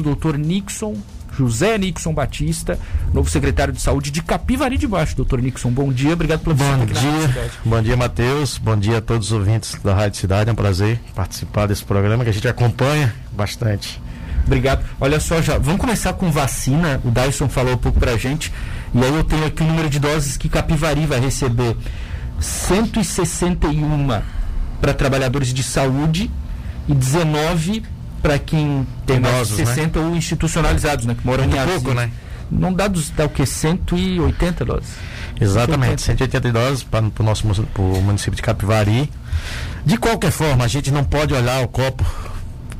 doutor Nixon, José Nixon Batista, novo secretário de saúde de Capivari de Baixo. Doutor Nixon, bom dia, obrigado pela Bom dia, bom dia, Matheus. Bom dia a todos os ouvintes da Rádio Cidade. É um prazer participar desse programa que a gente acompanha bastante. Obrigado. Olha só, já vamos começar com vacina. O Dyson falou um pouco pra gente. E aí eu tenho aqui o número de doses que Capivari vai receber: 161 para trabalhadores de saúde e 19 para quem tem mais de 60 né? ou institucionalizados, né? Que moram Muito em pouco, né? Não dá, dos, dá o que? 180 doses. Exatamente, 180 doses para o nosso pro município de Capivari. De qualquer forma, a gente não pode olhar o copo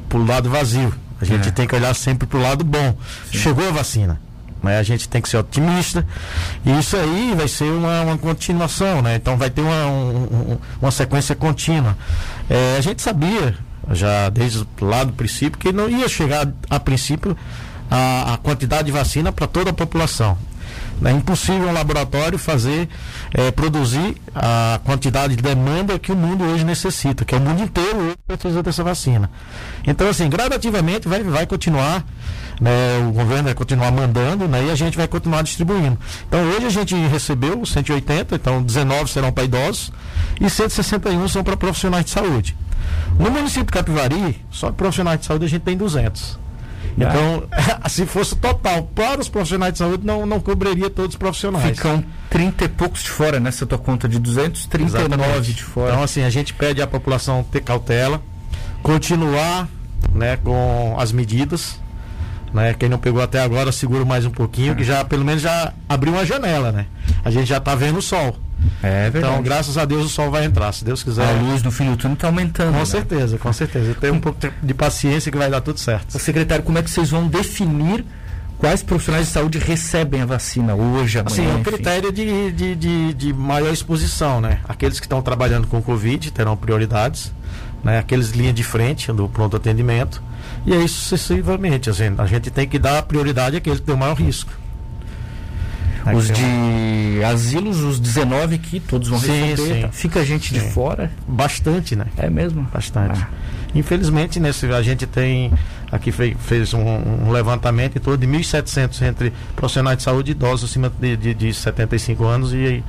para o lado vazio. A gente é. tem que olhar sempre para o lado bom. Sim. Chegou a vacina. Né? A gente tem que ser otimista. E isso aí vai ser uma, uma continuação, né? Então vai ter uma, um, uma sequência contínua. É, a gente sabia já desde lá do princípio, que não ia chegar a princípio a, a quantidade de vacina para toda a população. É impossível um laboratório fazer, é, produzir a quantidade de demanda que o mundo hoje necessita, que é o mundo inteiro precisa dessa vacina. Então, assim, gradativamente vai, vai continuar, né, o governo vai continuar mandando né, e a gente vai continuar distribuindo. Então, hoje a gente recebeu 180, então 19 serão para idosos e 161 são para profissionais de saúde. No município de Capivari, só profissionais de saúde a gente tem 200. Então, se fosse total para os profissionais de saúde, não, não cobriria todos os profissionais. Ficam 30 e poucos de fora, nessa tua conta de 200, 39 Exatamente. de fora. Então, assim, a gente pede à população ter cautela, continuar né, com as medidas. Né? Quem não pegou até agora, segura mais um pouquinho, que já pelo menos já abriu uma janela, né? A gente já está vendo o sol. É verdade. Então, graças a Deus, o sol vai entrar, se Deus quiser. A luz no fim do túnel está aumentando. Com né? certeza, com certeza. Tem um pouco de paciência que vai dar tudo certo. Secretário, como é que vocês vão definir quais profissionais de saúde recebem a vacina hoje, amanhã? Sim, é um critério de, de, de, de, maior exposição, né? Aqueles que estão trabalhando com Covid terão prioridades, né? Aqueles linha de frente do pronto atendimento. E aí sucessivamente, assim, a gente tem que dar prioridade àqueles que têm o maior risco. Os de asilos, os 19 que todos vão sim, receber. Sim. Tá? Fica gente sim. de fora? Bastante, né? É mesmo? Bastante. Ah. Infelizmente, nesse, a gente tem aqui fez, fez um, um, levantamento em torno de 1.700 entre profissionais de saúde e idosos acima de, de, de 75 anos e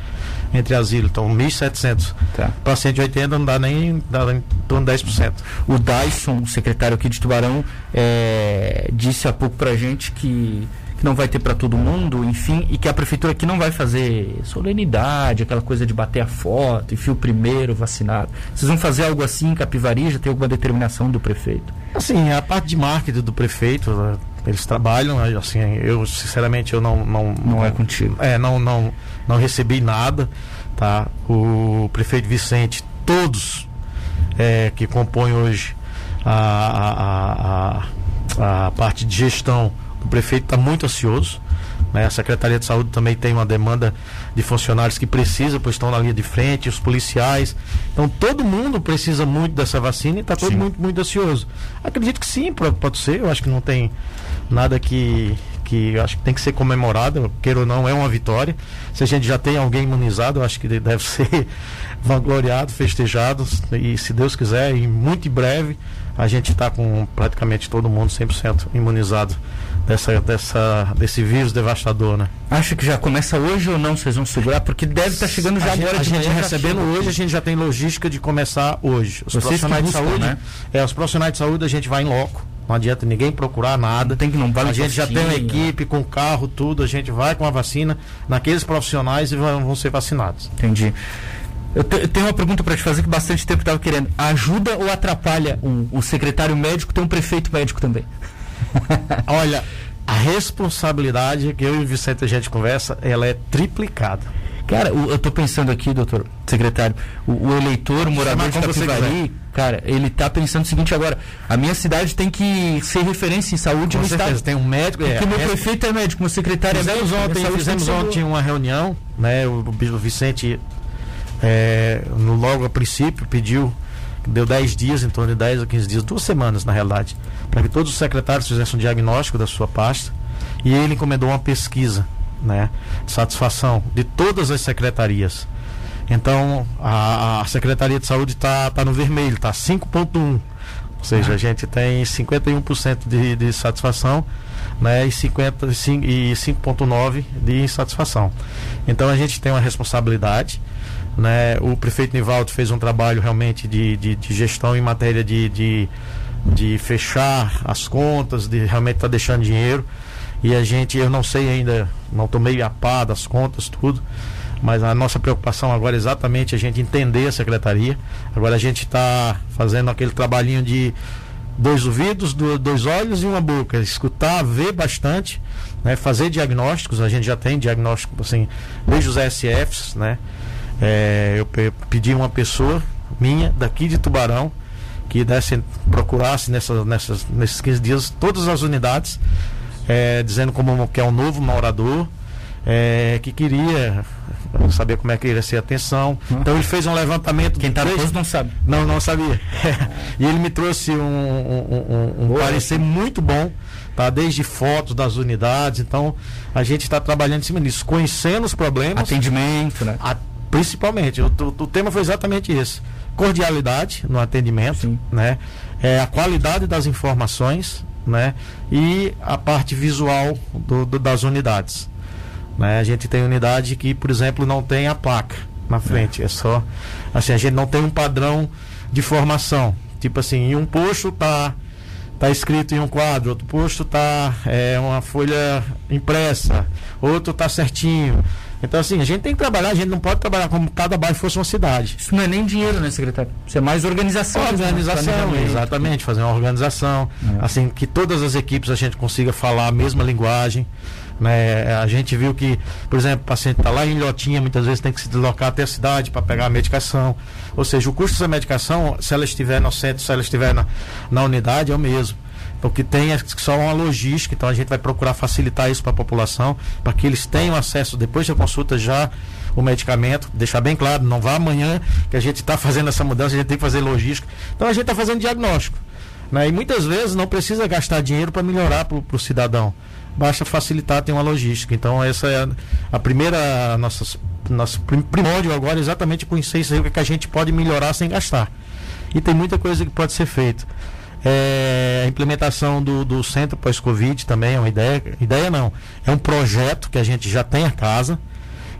entre asilo. Então, 1.700. Tá. Para 180 não dá nem dá torno de 10%. O Dyson, secretário aqui de Tubarão, é, disse há pouco para gente que que não vai ter para todo mundo, enfim, e que a prefeitura aqui não vai fazer solenidade, aquela coisa de bater a foto, enfim, o primeiro vacinado. Vocês vão fazer algo assim em Capivari? Já tem alguma determinação do prefeito? Assim, a parte de marketing do prefeito, né, eles trabalham, assim, eu sinceramente eu não não não é contigo. É, não não não recebi nada, tá? O prefeito Vicente, todos é, que compõem hoje a, a, a, a parte de gestão o prefeito está muito ansioso. Né? A Secretaria de Saúde também tem uma demanda de funcionários que precisa, pois estão na linha de frente, os policiais. Então todo mundo precisa muito dessa vacina e está todo mundo muito, muito ansioso. Acredito que sim, pode ser. Eu acho que não tem nada que que acho que tem que ser comemorado, queira ou não, é uma vitória. Se a gente já tem alguém imunizado, eu acho que deve ser vangloriado, festejado, e se Deus quiser, e muito em breve, a gente está com praticamente todo mundo 100% imunizado dessa, dessa, desse vírus devastador, né? Acha que já começa hoje ou não? Vocês vão segurar? Porque deve estar tá chegando já a agora. Gente, a gente recebendo hoje, a gente já tem logística de começar hoje. Os Vocês profissionais buscam, de saúde, né? é, os profissionais de saúde a gente vai em loco. Não adianta ninguém procurar nada. Tem que não vale A gente já tem uma equipe com carro, tudo. A gente vai com a vacina naqueles profissionais e vão, ser vacinados. Entendi. Eu, te, eu, tenho uma pergunta para te fazer que bastante tempo estava querendo. Ajuda ou atrapalha um, o secretário médico ter um prefeito médico também? Olha, a responsabilidade que eu e o Vicente a gente conversa, ela é triplicada. Cara, eu estou pensando aqui, doutor secretário, o, o eleitor, o morador de Capivari, cara, ele está pensando o seguinte agora, a minha cidade tem que ser referência em saúde Com no certeza, estado. tem um médico, porque é, meu é, prefeito é médico, meu secretário é médico. Ontem, fizemos ontem uma reunião, né, o, o Vicente, é, no, logo a princípio, pediu deu 10 dias, em torno de 10 a 15 dias, duas semanas na realidade, para que todos os secretários fizessem um diagnóstico da sua pasta e ele encomendou uma pesquisa né, satisfação de todas as secretarias. Então, a, a Secretaria de Saúde está tá no vermelho, está 5.1. Ou seja, a gente tem 51% de, de satisfação né, e 5,9% de insatisfação. Então a gente tem uma responsabilidade. Né? O prefeito Nivaldo fez um trabalho realmente de, de, de gestão em matéria de, de, de, fechar as contas, de realmente estar tá deixando dinheiro. E a gente, eu não sei ainda, não tomei a pá das contas, tudo mas a nossa preocupação agora é exatamente a gente entender a secretaria. Agora a gente está fazendo aquele trabalhinho de dois ouvidos, dois olhos e uma boca. Escutar, ver bastante, né? fazer diagnósticos. A gente já tem diagnóstico assim, desde os SFs, né? É, eu pedi uma pessoa minha daqui de Tubarão que desse, procurasse nessa, nessas, nesses 15 dias todas as unidades, é, dizendo como que é um novo morador, é, que queria saber como é que iria ser a atenção. Hum. Então ele fez um levantamento. Quem está três... não sabe. Não, não sabia. e ele me trouxe um, um, um, um parecer muito bom, tá? Desde fotos das unidades. Então a gente está trabalhando em cima disso, conhecendo os problemas. Atendimento, né? A, principalmente. O, o, o, tema foi exatamente esse. Cordialidade no atendimento, Sim. né? É, a qualidade das informações, né? E a parte visual do, do das unidades. Né? A gente tem unidade que, por exemplo, não tem a placa na frente. É. é só. Assim, a gente não tem um padrão de formação. Tipo assim, em um posto tá tá escrito em um quadro, outro posto tá é, uma folha impressa, outro tá certinho. Então, assim, a gente tem que trabalhar, a gente não pode trabalhar como cada bairro fosse uma cidade. Isso não é nem dinheiro, né, secretário? Isso é mais organização. Organização, exatamente, fazer uma organização. É. Assim, que todas as equipes a gente consiga falar a mesma linguagem. Né? A gente viu que, por exemplo, o paciente está lá em Ilhotinha, muitas vezes tem que se deslocar até a cidade para pegar a medicação. Ou seja, o custo da medicação, se ela estiver no centro, se ela estiver na, na unidade, é o mesmo. Porque tem só uma logística, então a gente vai procurar facilitar isso para a população, para que eles tenham acesso depois da consulta já o medicamento, deixar bem claro, não vá amanhã que a gente está fazendo essa mudança, a gente tem que fazer logística. Então a gente está fazendo diagnóstico. Né? E muitas vezes não precisa gastar dinheiro para melhorar para o cidadão basta facilitar, tem uma logística. Então essa é a, a primeira nossa, nosso primórdio agora é exatamente conhecer isso aí, o que a gente pode melhorar sem gastar. E tem muita coisa que pode ser feita. É, a implementação do, do centro pós-Covid também é uma ideia. Ideia não, é um projeto que a gente já tem a casa.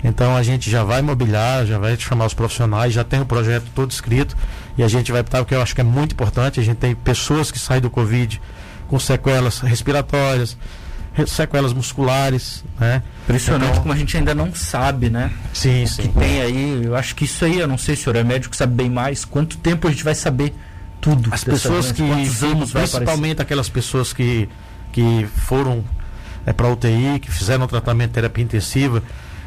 Então a gente já vai mobiliar, já vai chamar os profissionais, já tem o projeto todo escrito e a gente vai estar, o que eu acho que é muito importante, a gente tem pessoas que saem do Covid com sequelas respiratórias, sequelas musculares, né? Impressionante então, como a gente ainda não sabe, né? Sim, o sim. Que tem aí, eu acho que isso aí, eu não sei se o senhor é médico, sabe bem mais. Quanto tempo a gente vai saber tudo? As pessoas que, principalmente aquelas pessoas que, que foram é, para UTI, que fizeram tratamento de terapia intensiva,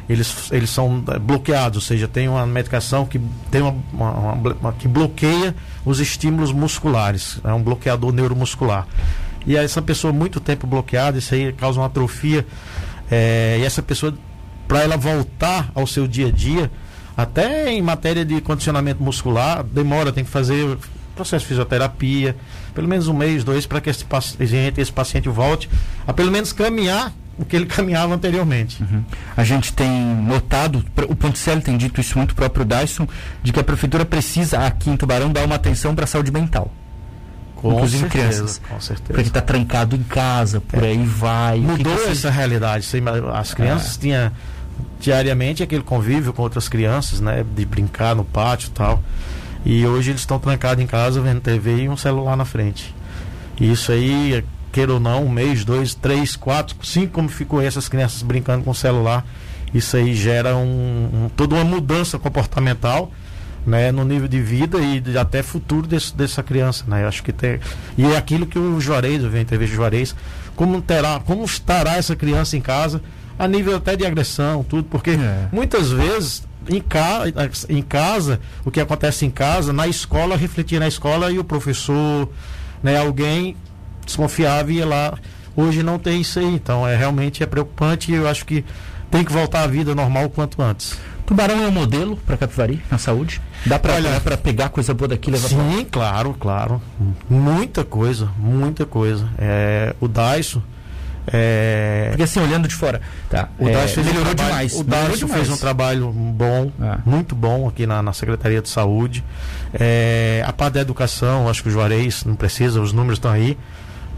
eles, eles são é, bloqueados, ou seja, tem uma medicação que tem uma, uma, uma, que bloqueia os estímulos musculares, é um bloqueador neuromuscular e essa pessoa muito tempo bloqueada, isso aí causa uma atrofia. É, e essa pessoa, para ela voltar ao seu dia a dia, até em matéria de condicionamento muscular, demora, tem que fazer processo de fisioterapia, pelo menos um mês, dois, para que esse paciente, esse paciente volte a pelo menos caminhar o que ele caminhava anteriormente. Uhum. A gente tem notado, o Ponticelli tem dito isso muito próprio Dyson, de que a prefeitura precisa aqui em Tubarão dar uma atenção para a saúde mental. Com inclusive certeza, crianças. Com certeza. Porque está trancado em casa, por é. aí vai. Mudou que que essa realidade. As crianças é. tinham diariamente aquele convívio com outras crianças, né? De brincar no pátio e tal. E hoje eles estão trancados em casa vendo TV e um celular na frente. E isso aí, queira ou não, um mês, dois, três, quatro, cinco, como ficou essas crianças brincando com o celular, isso aí gera um, um, toda uma mudança comportamental né, no nível de vida e de, até futuro desse, dessa criança, né? Eu acho que tem e é aquilo que o Juarez, eu vi entrevista Juarez, como terá, como estará essa criança em casa a nível até de agressão, tudo, porque é. muitas vezes em, ca, em casa, o que acontece em casa, na escola refletia na escola e o professor, né, alguém desconfiava e ia lá. Hoje não tem isso aí, então é realmente é preocupante e eu acho que tem que voltar à vida normal o quanto antes. Tubarão é um modelo para Capivari na saúde? Dá para pegar coisa boa daqui e levar Sim, claro, claro. Muita coisa, muita coisa. É, o Daiso, É... Porque assim, olhando de fora, tá, o é, melhorou um trabalho, demais. O demais. fez um trabalho bom, É. muito bom aqui na, na Secretaria de Saúde. É, a parte da educação, acho que o Juarez não precisa, os números estão aí,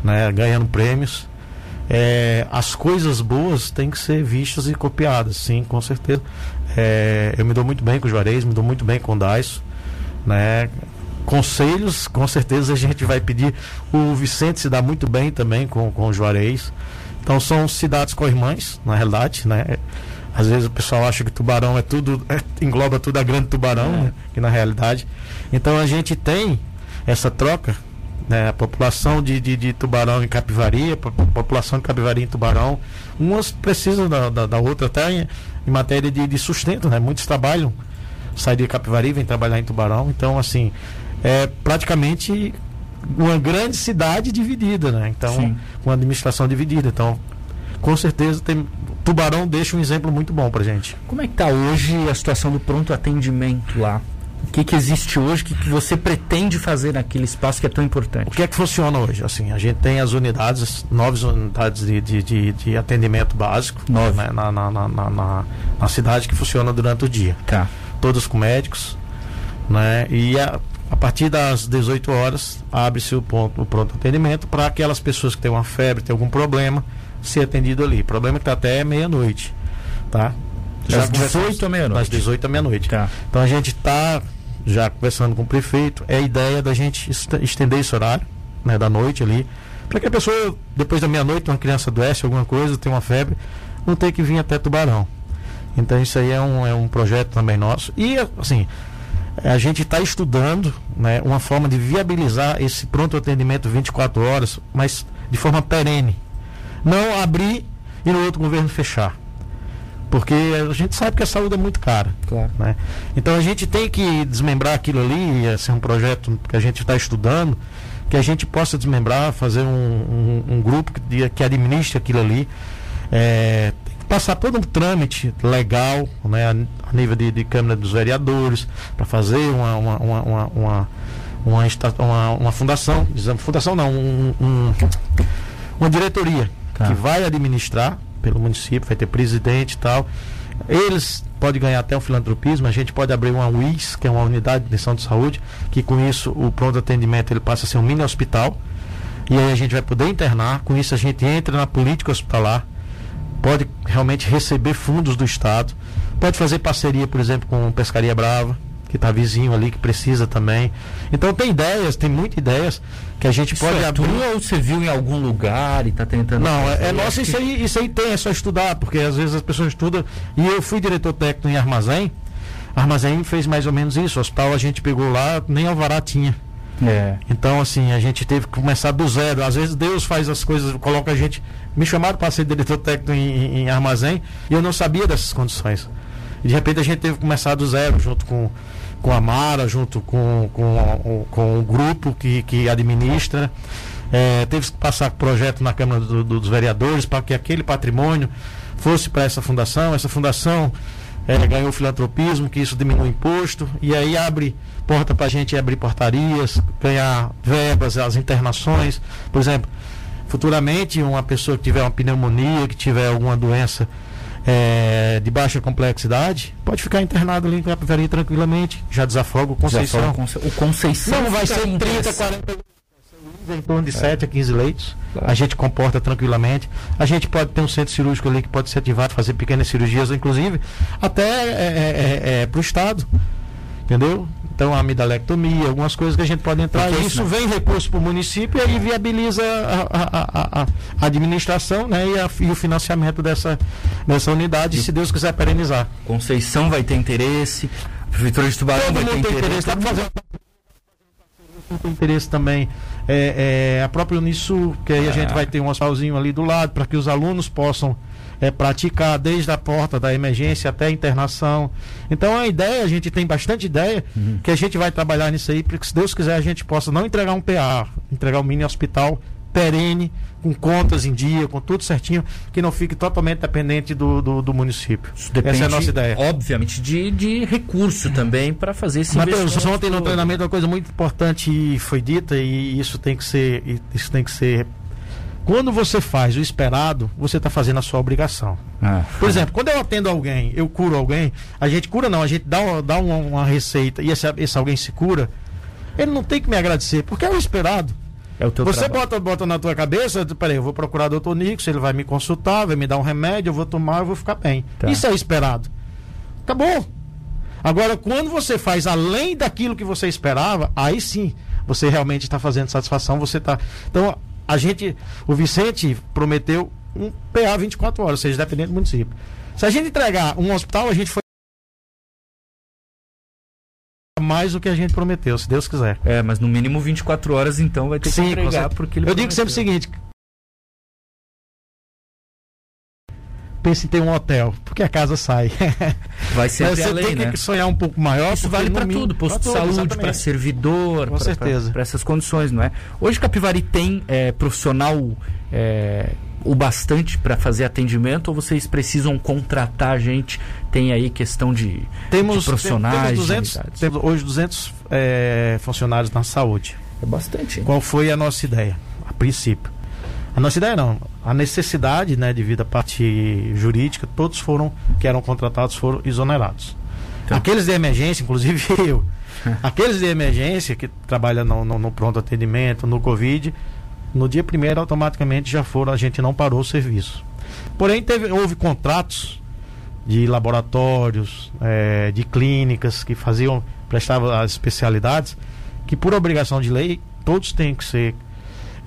né, ganhando prêmios. É, as coisas boas têm que ser vistas e copiadas, sim, com certeza. É, eu me dou muito bem com o Juarez, me dou muito bem com o Daiso, né? Conselhos, com certeza a gente vai pedir. O Vicente se dá muito bem também com, com o Juarez. Então são cidades co-irmãs, na realidade, né? Às vezes o pessoal acha que Tubarão é tudo, é, engloba tudo a grande Tubarão, É. né? que na realidade. Então a gente tem essa troca, né? A população de, de, de Tubarão em Capivari, a po- população de Capivari em Tubarão, umas precisam da, da, da outra, até em, em matéria de, de sustento, né? Muitos trabalham, saem de Capivari, vêm trabalhar em Tubarão, então assim, é praticamente uma grande cidade dividida, né? Então, Sim. com a administração dividida. Então, com certeza tem Tubarão deixa um exemplo muito bom pra gente. Como é que está hoje a situação do pronto atendimento lá? O que, que existe hoje? O que, que você pretende fazer naquele espaço que é tão O importante? que é que funciona hoje? Assim, a gente tem as unidades, as nove unidades de, de, de, de atendimento básico Nove. né? na, na, na, na, na- na cidade que funciona durante o dia. Tá. Todos com médicos, né? E a, a partir das 18 horas abre-se o, ponto, o pronto atendimento para aquelas pessoas que têm uma febre, têm algum problema, ser atendido ali. Problema que está até meia-noite, tá? Das conversamos- 18 à meia-noite. Das 18 à meia-noite. Tá. Então a gente está já conversando com o prefeito, é a ideia da gente est- estender esse horário, né, da noite ali, para que a pessoa, depois da meia-noite, uma criança adoece, alguma coisa, tem uma febre, não tem que vir até Tubarão. Então isso aí é um, é um projeto também nosso. E assim, a gente está estudando né, uma forma de viabilizar esse pronto atendimento 24 horas, mas de forma perene. Não abrir e no outro governo fechar. Porque a gente sabe que a saúde é muito cara. Claro. Né? Então a gente tem que desmembrar aquilo ali, esse é um projeto que a gente está estudando, que a gente possa desmembrar, fazer um, um- um grupo que, que administre aquilo ali. É, passar todo um trâmite legal, né, a, nível de, de Câmara dos Vereadores, para fazer uma, uma, uma, uma, uma, uma, uma- fundação, fundação não, um- um- uma diretoria Tá. que vai administrar pelo município, vai ter presidente e tal. Eles podem ganhar até o filantropismo, a gente pode abrir uma UIS, que é uma unidade de atenção de saúde, que com isso o pronto atendimento ele passa a ser um mini hospital. E aí a gente vai poder internar, com isso a gente entra na política hospitalar, pode realmente receber fundos do Estado, pode fazer parceria, por exemplo, com Pescaria Brava, que está vizinho ali, que precisa também. Então tem ideias, tem muitas ideias que a gente Isso pode é abrir. tua ou você viu em algum lugar e está tentando. Não, é, fazer? é nosso, isso aí, isso aí tem, é só estudar, porque às vezes as pessoas estudam. E eu fui diretor técnico em armazém. Armazém fez mais ou menos isso. O hospital a gente pegou lá, nem alvará tinha. É. Então, assim, a gente teve que começar do zero. Às vezes Deus faz as coisas, coloca a gente. Me chamaram para ser diretor técnico em, em- armazém e eu não sabia dessas condições. E de repente a gente teve que começar do zero, junto com, com a Mara, junto com, com, com o grupo que, que administra. É, teve que passar projeto na Câmara do- do- dos Vereadores para que aquele patrimônio fosse para essa fundação. Essa fundação é, ganhou filantropismo, que isso diminui o imposto, e aí abre porta para a gente abrir portarias, ganhar verbas, as internações. Por exemplo, futuramente uma pessoa que tiver uma pneumonia, que tiver alguma doença é, de baixa complexidade, pode ficar internado ali em Capivari tranquilamente, já desafoga o Conceição. Já fala Conce- O Conceição Não vai ser 30, interessante. 40 em torno de 7 a 15 leitos. Claro. A gente comporta tranquilamente. A gente pode ter um centro cirúrgico ali que pode ser ativado, fazer pequenas cirurgias, inclusive, até para o Estado. Entendeu? Então, a amidalectomia, algumas coisas que a gente pode entrar. Porque Isso isso vem recurso para o município e aí viabiliza a, a- a- a- administração né, e, a- e o financiamento dessa, dessa unidade, se Deus quiser perenizar. Conceição vai ter interesse. A Prefeitura de Tubarão Todo vai ter interesse. interesse. Dá fazer uma- tem interesse também. É, é, a própria Unisul, que aí a Ah. gente vai ter um hospitalzinho ali do lado para que os alunos possam é, praticar desde a porta da emergência até a internação. Então a ideia, a gente tem bastante ideia Uhum. que a gente vai trabalhar nisso aí, para que se Deus quiser a gente possa não entregar um PA, entregar um mini hospital perene, com contas em dia, com tudo certinho, que não fique totalmente dependente do, do, do município. Isso depende, Essa é a nossa ideia. obviamente, de, de recurso também para fazer esse Matheus, ontem no treinamento uma coisa muito importante foi dita e isso tem que ser, isso tem que ser Quando você faz o esperado, você está fazendo a sua obrigação. Ah. Por exemplo, quando eu atendo alguém, eu curo alguém, a gente cura não, a gente dá, uma- dá uma, uma receita e esse, esse alguém se cura, ele não tem que me agradecer, porque é o esperado. É o teu Você trabalho. bota, bota na tua cabeça, peraí, eu vou procurar o doutor Nix, ele vai me consultar, vai me dar um remédio, eu vou tomar, eu vou ficar bem. Tá. Isso é esperado. Acabou. Agora, quando você faz além daquilo que você esperava, aí sim, você realmente está fazendo satisfação, você está. Então, a gente, o Vicente prometeu um PA 24 horas, ou seja, dependendo do município. Se a gente entregar um hospital, a gente foi mais do que a gente prometeu, se Deus quiser. É, mas no mínimo 24 horas então vai ter que Sim, com entregar porque ele Eu digo sempre o prometeu. seguinte: pense em ter um hotel, porque a casa sai. vai sempre Você além, tem né? que sonhar um pouco maior. Isso vale para tudo, posto de saúde, para servidor, para essas condições, não é? Hoje Capivari tem é, profissional é, o bastante para fazer atendimento ou vocês precisam contratar gente? Tem aí questão de, Temos, de profissionais, temos, de 200, unidades? temos hoje 200 é, funcionários na saúde. É bastante. hein? Qual foi a nossa ideia? A princípio. A nossa ideia não. A necessidade, né, devido à parte jurídica, todos foram que eram contratados foram exonerados. Então. Aqueles de emergência, inclusive eu, aqueles de emergência que trabalham no, no- no pronto atendimento, no Covid, no dia primeiro automaticamente já foram, a gente não parou o serviço. Porém, teve, houve contratos de laboratórios, eh, de clínicas que faziam, prestavam as especialidades, que por obrigação de lei, todos têm que ser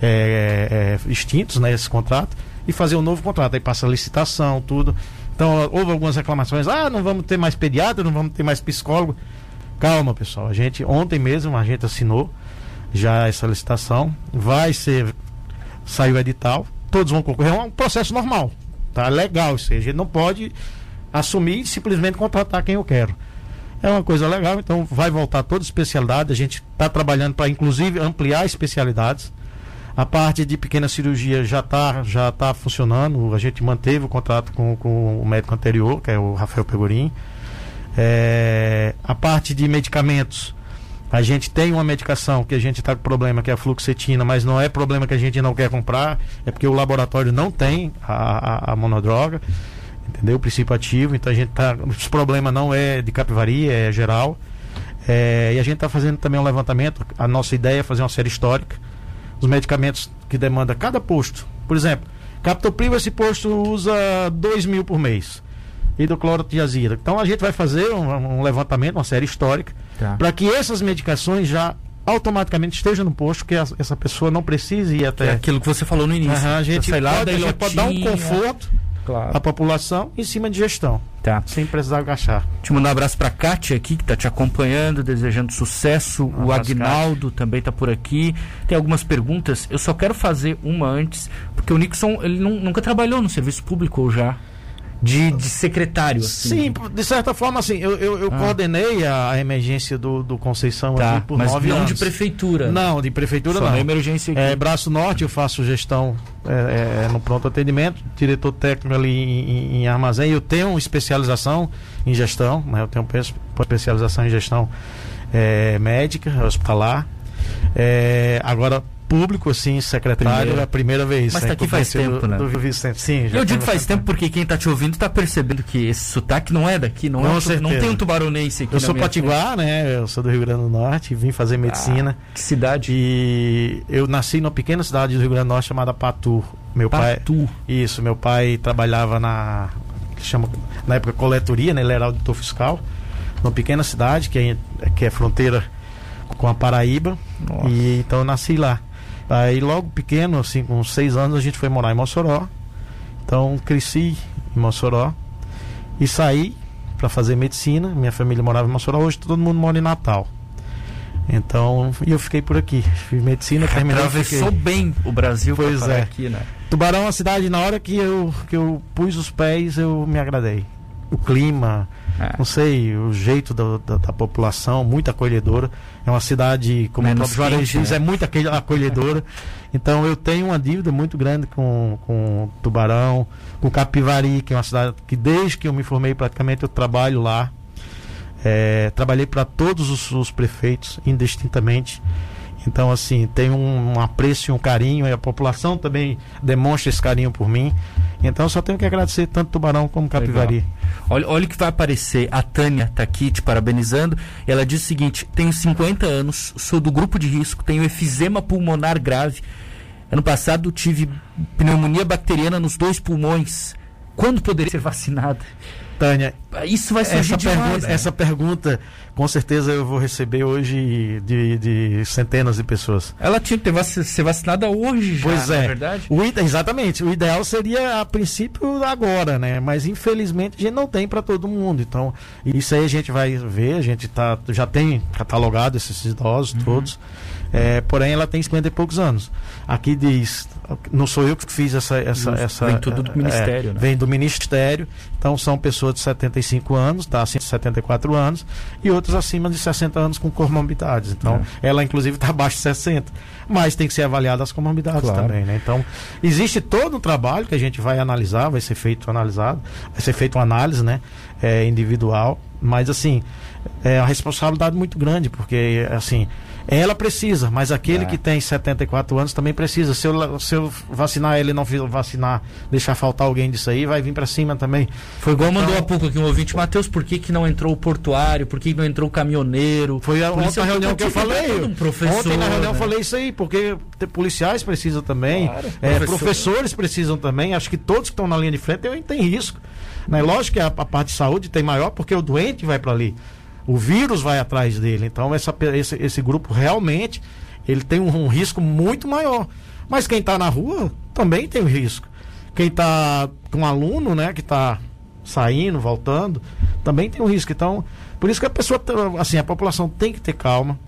eh, eh, extintos, né, contrato, e fazer um novo contrato. Aí passa licitação, tudo. Então, houve algumas reclamações, ah, não vamos ter mais pediatra, não vamos ter mais psicólogo. Calma, pessoal. A gente, ontem mesmo, a gente assinou já essa licitação. Vai ser. Saiu o edital. Todos vão concorrer. É um processo normal. Tá legal isso aí. A gente não pode assumir e simplesmente contratar quem eu quero. É uma coisa legal, então vai voltar toda especialidade. A gente está trabalhando para, inclusive, ampliar especialidades. A parte de pequena cirurgia já está já tá funcionando. A gente manteve o contrato com, com o médico anterior, que é o Rafael Pegorim. É, a parte de medicamentos, a gente tem uma medicação que a gente está com problema, que é a fluoxetina, mas não é problema que a gente não quer comprar, é porque o laboratório não tem a, a, a monodroga, entendeu? O princípio ativo, então a gente tá. Esse problema não é de Capivari, é geral. É, e a gente está fazendo também um levantamento. A nossa ideia é fazer uma série histórica. Os medicamentos que demanda cada posto. Por exemplo, captopril, esse posto usa 2 mil por mês. Hidroclorotiazida. Então a gente vai fazer um, um levantamento, uma série histórica, Tá. para que essas medicações já automaticamente estejam no posto, que essa pessoa não precise ir É até. aquilo que você falou no início. Aham, a gente, lá pode, da a gente pode dar um conforto Claro. à população em cima de gestão, Tá. sem precisar gastar. Te mandar um abraço pra Kátia aqui, que tá te acompanhando, desejando sucesso. o abraço, Agnaldo também tá por aqui. Tem algumas perguntas. Eu só quero fazer uma antes, porque o Nixon, ele nu- nunca trabalhou no serviço público ou já? De, de secretário, assim. Sim, de certa forma, assim, eu, eu, eu Ah. coordenei a, a emergência do, do Conceição Tá, aqui por mas nove não anos. de prefeitura. Não, de prefeitura Só não. emergência aqui. É, Braço Norte eu faço gestão é, é, no pronto atendimento, diretor técnico ali em, em- armazém. Eu tenho especialização em gestão, né? eu tenho especialização em gestão é, médica, hospitalar. É, agora, público, assim, secretário, Primeira. é a primeira vez. Mas né, tá aqui faz tempo, do, né? Do Vicente. Sim, já Eu digo faz tempo porque quem tá te ouvindo tá percebendo que esse sotaque não é daqui, não, Com é tu- não tem um tubaronense aqui Eu sou minha patiguar, né? Eu sou do Rio Grande do Norte, vim fazer medicina. frente. Que cidade? E eu nasci numa pequena cidade do Rio Grande do Norte chamada Patu. Meu pai, Patu. isso, meu pai trabalhava na que chama na época coletoria, né? Ele era auditor fiscal, numa pequena cidade que é, que é fronteira com a Paraíba. Nossa. E então eu nasci lá. Aí logo pequeno, assim, com seis anos, a gente foi morar em Mossoró. Então cresci em Mossoró e saí para fazer medicina. Minha família morava em Mossoró, hoje todo mundo mora em Natal. Então, e eu fiquei por aqui. Fiz medicina, terminei. Atravessou bem o Brasil Pois é. aqui, né? Tubarão é uma cidade, na hora que eu, que eu pus os pés, eu me agradei. O clima, É. não sei, o jeito da, da, da população, muito acolhedora. É uma cidade, como Menos o próprio Juarez diz, né? é muito acolhedora. Então eu tenho uma dívida muito grande com, com Tubarão, com Capivari, que é uma cidade que desde que eu me formei praticamente eu trabalho lá. É, trabalhei para todos os, os prefeitos, indistintamente. Então, assim, tem um, um apreço e um carinho, e a população também demonstra esse carinho por mim. Então, só tenho que agradecer tanto Tubarão como Capivari. Olha, olha o que vai aparecer. A Tânia está aqui te parabenizando. Ela diz o seguinte: tenho 50 anos, sou do grupo de risco, tenho efizema pulmonar grave. Ano passado tive pneumonia bacteriana nos dois pulmões. Quando poderia ser vacinada? Tânia, isso vai surgir essa demais, pergunta, né? essa pergunta, com certeza eu vou receber hoje de, de centenas de pessoas. Ela tinha que ter vac ser vacinada hoje já, pois é. é verdade? O, exatamente. O ideal seria, a princípio, agora, né? Mas infelizmente a gente não tem para todo mundo. Então, isso aí a gente vai ver, a gente tá, já tem catalogado esses idosos uhum. todos. É, porém, ela tem 50 e poucos anos. Aqui diz, não sou eu que fiz essa. essa, essa vem tudo do Ministério, é, né? Vem do Ministério. Então, são pessoas de 75 anos, tá, acima de 74 anos, e outros acima de 60 anos com comorbidades. Então, é. ela, inclusive, está abaixo de 60. Mas tem que ser avaliada as comorbidades claro. também, né? Então, existe todo um trabalho que a gente vai analisar, vai ser feito analisado, vai ser feito uma análise, né? É, individual. Mas, assim, é uma responsabilidade muito grande, porque, assim ela precisa, mas aquele é. que tem 74 anos também precisa. Se eu, se eu vacinar ele e não vacinar, deixar faltar alguém disso aí, vai vir para cima também. Foi igual então, mandou há pouco aqui um ouvinte, Matheus, por que, que não entrou o portuário? Por que, que não entrou o caminhoneiro? Foi a ontem na reunião que eu falei. Um professor, ontem na reunião né? eu falei isso aí, porque policiais precisam também, claro, é, professor. professores precisam também. Acho que todos que estão na linha de frente têm risco. Né? Lógico que a, a parte de saúde tem maior, porque o doente vai para ali o vírus vai atrás dele. Então essa, esse, esse grupo realmente ele tem um, um risco muito maior. Mas quem está na rua também tem um risco. Quem está com um aluno, né, que está saindo, voltando, também tem um risco. Então, por isso que a pessoa, assim, a população tem que ter calma.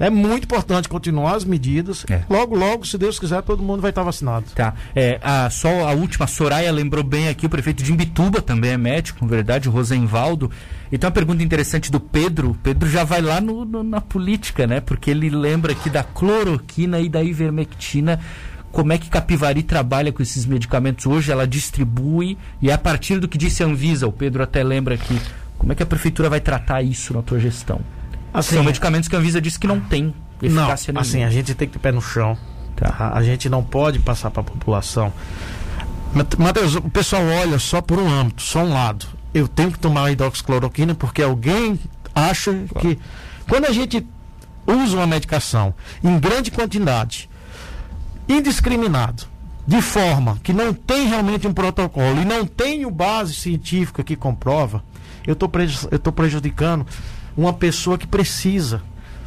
É muito importante continuar as medidas. É. Logo, logo, se Deus quiser, todo mundo vai estar vacinado. Tá. É, a, só a última, a Soraya lembrou bem aqui, o prefeito de Imbituba também é médico, na verdade, o Rosenvaldo. Então, uma pergunta interessante do Pedro. Pedro já vai lá no, no, na política, né? Porque ele lembra aqui da cloroquina e da ivermectina como é que Capivari trabalha com esses medicamentos hoje, ela distribui e é a partir do que disse a Anvisa, o Pedro até lembra aqui, como é que a prefeitura vai tratar isso na tua gestão? Assim, São medicamentos que a Anvisa disse que não tem eficácia não, Assim, a gente tem que ter pé no chão. Tá? A gente não pode passar para a população. Matheus, o pessoal olha só por um âmbito, só um lado. Eu tenho que tomar a hidroxicloroquina porque alguém acha claro. que. Quando a gente usa uma medicação em grande quantidade, indiscriminado, de forma que não tem realmente um protocolo e não tem base científica que comprova, eu estou prejudicando uma pessoa que precisa.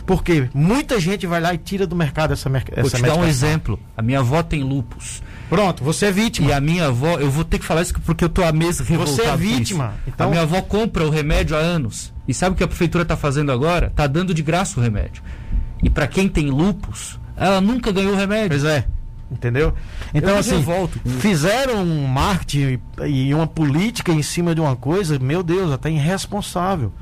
Porque muita gente vai lá e tira do mercado essa, merc Vou te dar um exemplo. A minha avó tem lupus. Pronto, você é vítima. E a minha avó, eu vou ter que falar isso porque eu tô há meses revoltado Você é vítima. Então... A minha avó compra o remédio há anos. E sabe o que a prefeitura está fazendo agora? Está dando de graça o remédio. E para quem tem lupus, ela nunca ganhou o remédio. Pois é. Entendeu? Então, assim, volto. fizeram um marketing e uma política em cima de uma coisa, meu Deus, até irresponsável.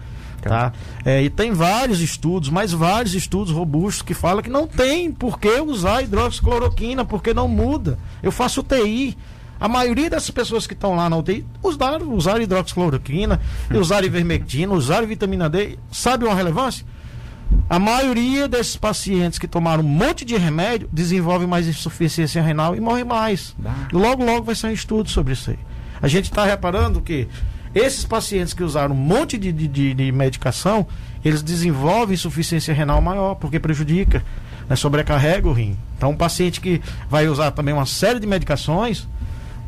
Tá? É, e tem vários estudos, mas vários estudos robustos que falam que não tem por que usar hidroxicloroquina, porque não muda. Eu faço UTI. A maioria dessas pessoas que estão lá na UTI usaram, usaram hidroxicloroquina, usaram ivermectina, usaram vitamina D. Sabe uma relevância? A maioria desses pacientes que tomaram um monte de remédio desenvolve mais insuficiência renal e morre mais. Logo, logo vai sair um estudo sobre isso aí. A gente está reparando que esses pacientes que usaram um monte de, de, de medicação, eles desenvolvem insuficiência renal maior, porque prejudica, né, sobrecarrega o rim. Então, um paciente que vai usar também uma série de medicações,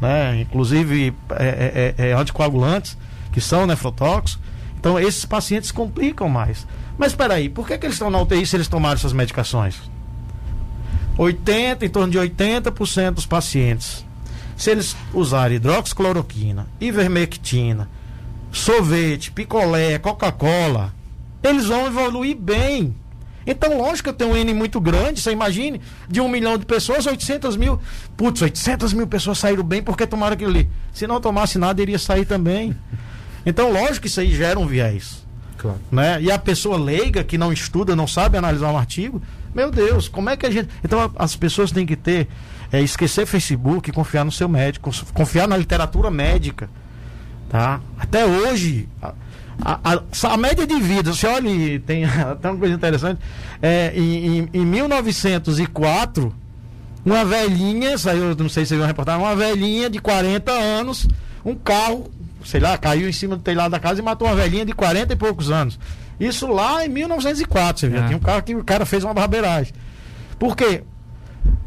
né, inclusive é, é, é, anticoagulantes, que são nefrotóxicos, então esses pacientes complicam mais. Mas espera aí, por que, que eles estão na UTI se eles tomaram essas medicações? 80, em torno de 80% dos pacientes se eles usarem hidroxicloroquina, ivermectina, sorvete, picolé, Coca-Cola, eles vão evoluir bem. Então, lógico que eu tenho um N muito grande, você imagine, de um milhão de pessoas, 800 mil. Putz, 800 mil pessoas saíram bem porque tomaram aquilo ali. Se não tomasse nada, iria sair também. Então, lógico que isso aí gera um viés. Claro. Né? E a pessoa leiga, que não estuda, não sabe analisar um artigo, meu Deus, como é que a gente. Então, as pessoas têm que ter é esquecer Facebook e confiar no seu médico, confiar na literatura médica. Tá? Até hoje, A, a, a, média de vida, você olha, tem até uma coisa interessante. É, em, em, em 1904, uma velhinha, saiu, não sei se você viu uma reportagem, uma velhinha de 40 anos, um carro, sei lá, caiu em cima do telhado da casa e matou uma velhinha de 40 e poucos anos. Isso lá em 1904, você viu? É. Tinha um carro que o cara fez uma barbeiragem. Por quê?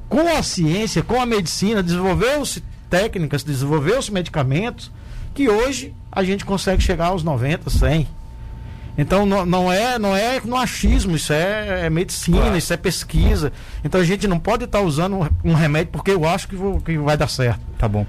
Com a ciência, com a medicina, desenvolveu-se técnicas, desenvolveu-se medicamentos que hoje a gente consegue chegar aos 90, 100. Então não, não é não é no achismo, isso é, é medicina, claro. isso é pesquisa. Então a gente não pode estar tá usando um, um, remédio porque eu acho que, vou, que vai dar certo. Tá bom.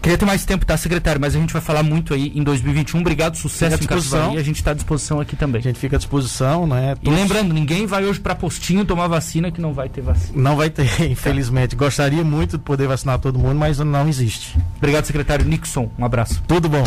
Queria ter mais tempo, tá, secretário? Mas a gente vai falar muito aí em 2021. Obrigado, sucesso em Capivari. A gente está à disposição aqui também. A gente fica à disposição, né? Todos... E lembrando, ninguém vai hoje para postinho tomar vacina que não vai ter vacina. Não vai ter, infelizmente. Tá. Gostaria muito de poder vacinar todo mundo, mas não existe. Obrigado, secretário Nixon. Um abraço. Tudo bom.